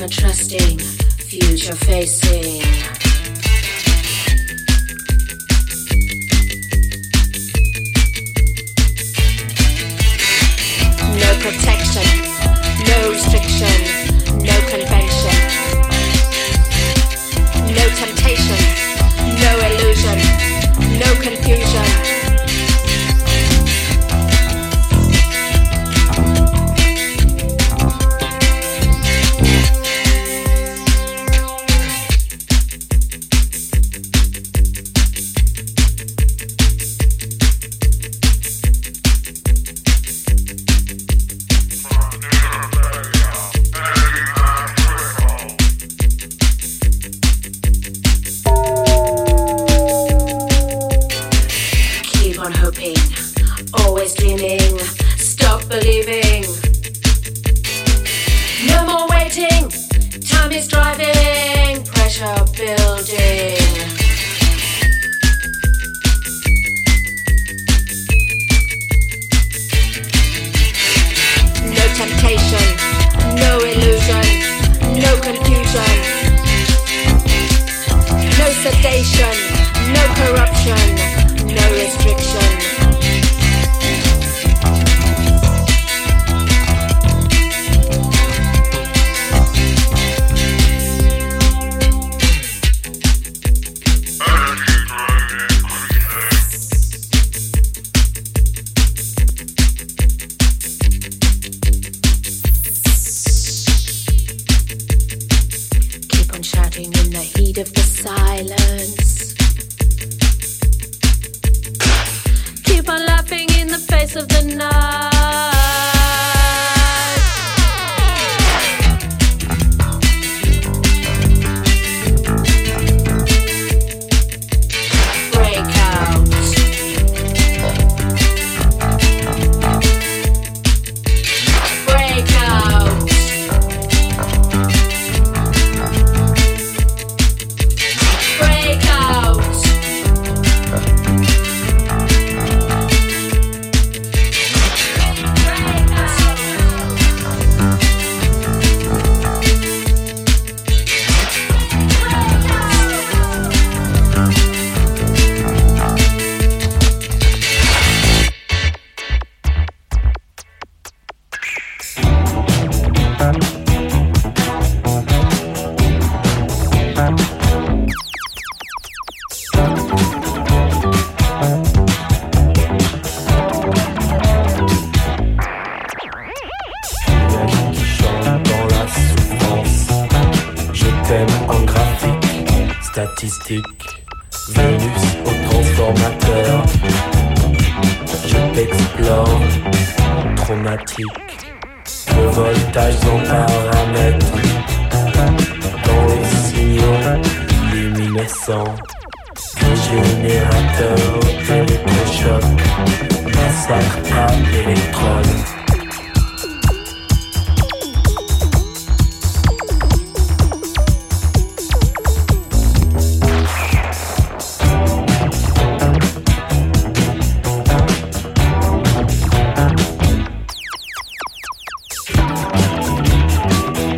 Never trusting, future facing.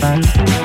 Fillette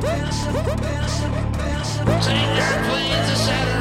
Ce sera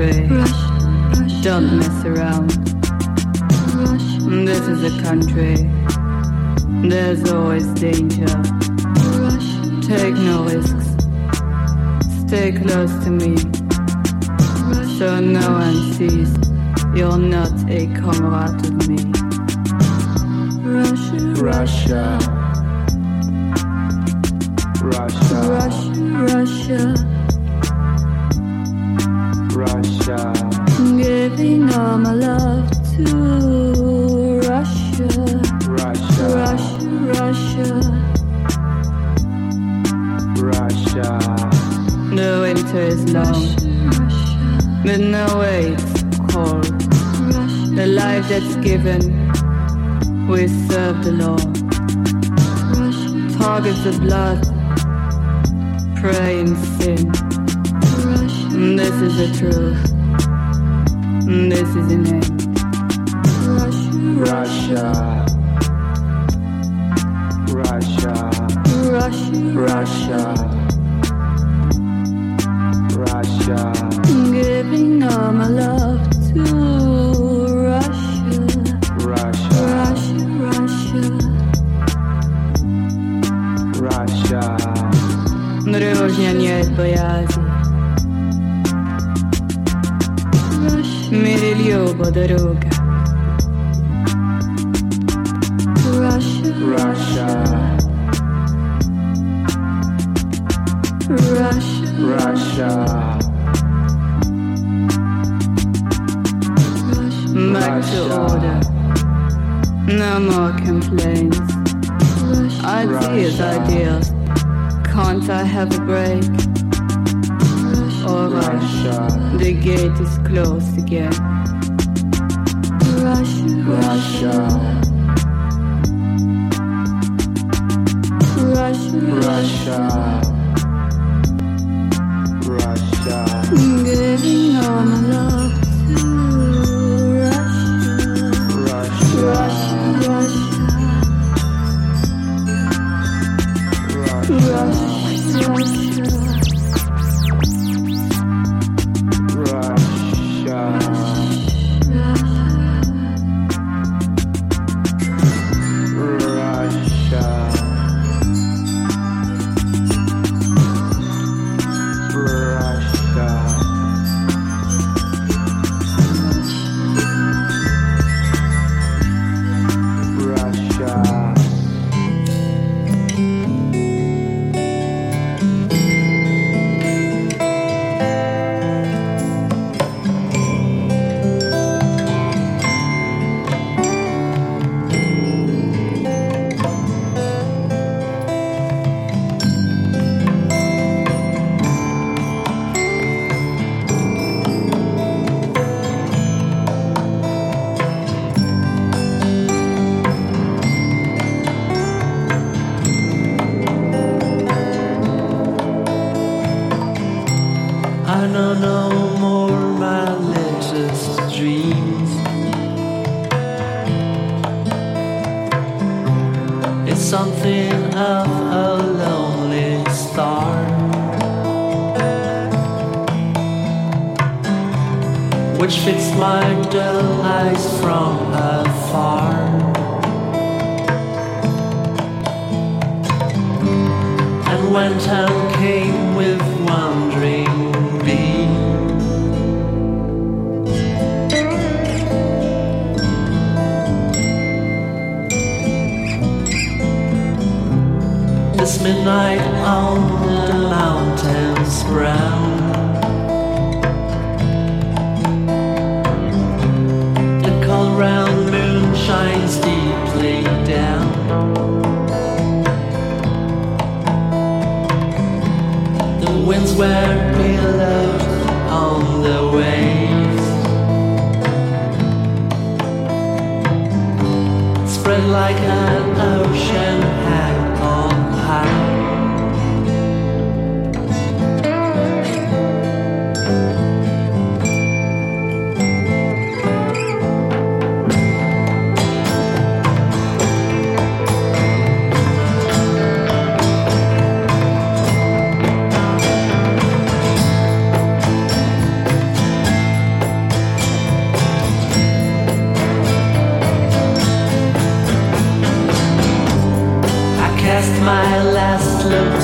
a. Don't mess around. This is a country. There's always danger. Take no risks. Stay close to me. So no one sees you're not a comrade of me. Russia, Russia. Russia. Russia, Russia. Russia. Giving all my love to Russia, Russia. Russia, Russia. Russia. The winter is long, but no way it's cold. The life that's given, we serve the Lord. Targets the blood, pray in sin This is the truth. This is the name. Russia. Russia. Russia, Russia. Russia. giving all my love to Russia, Russia. Russia, Russia. Russia. Дружня нет боязни. Mereliyor Badaroğlu. Which fits my dull eyes from afar. And when and came with wandering beam. This midnight on the mountains brown. Round moon shines deeply down. The winds were pillowed on the waves. Spread like an ocean love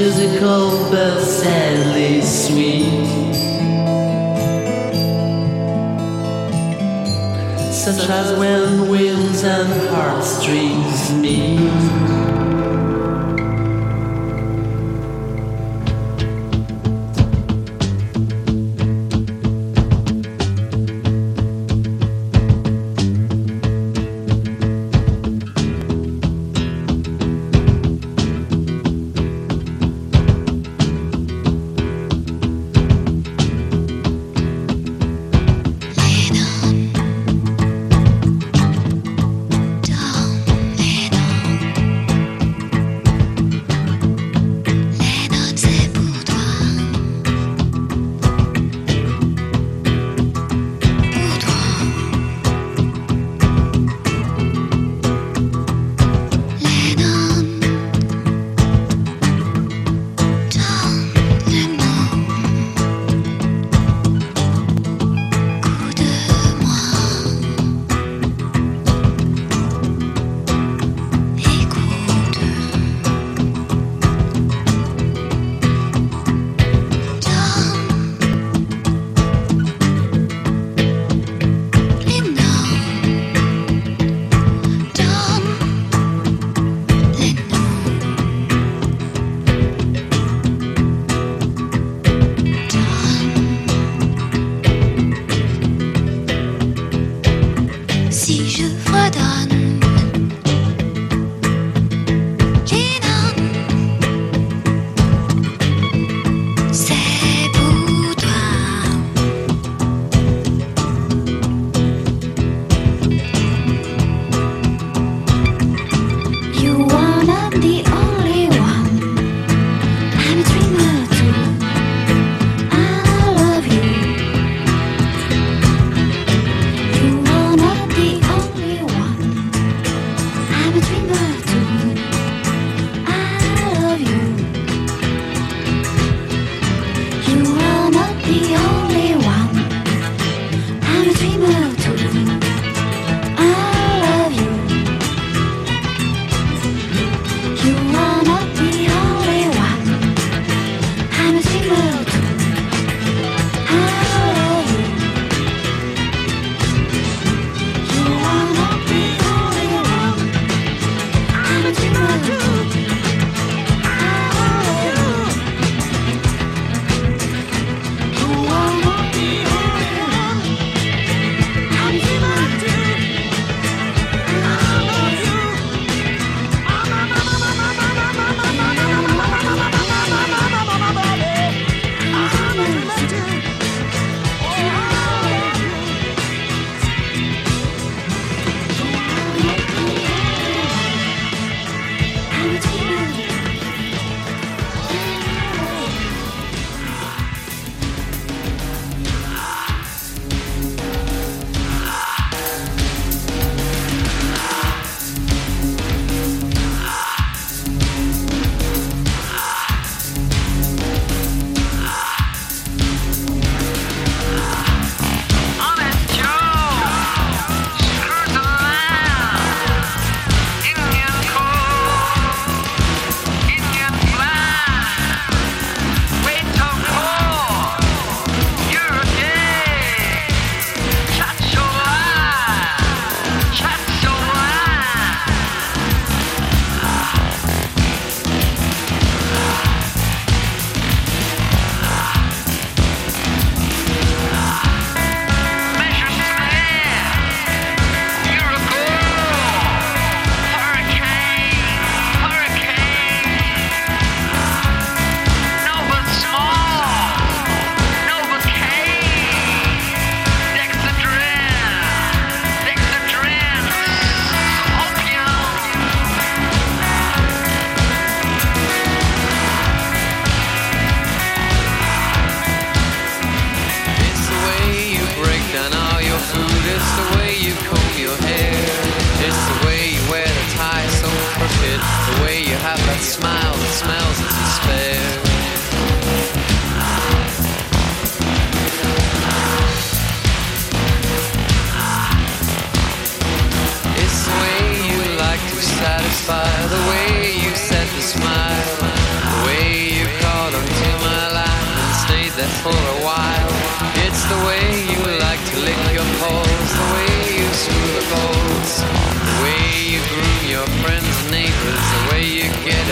musical but sadly sweet. Such as when winds and heartstrings meet.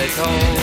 Get at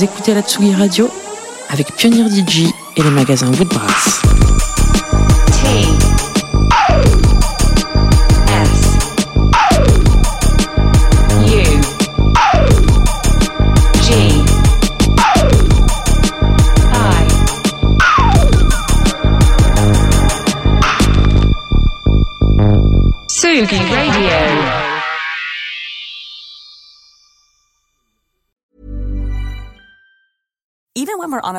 Vous écoutez la Tsugi Radio avec Pionnier DJ et les magasins Woodbrass.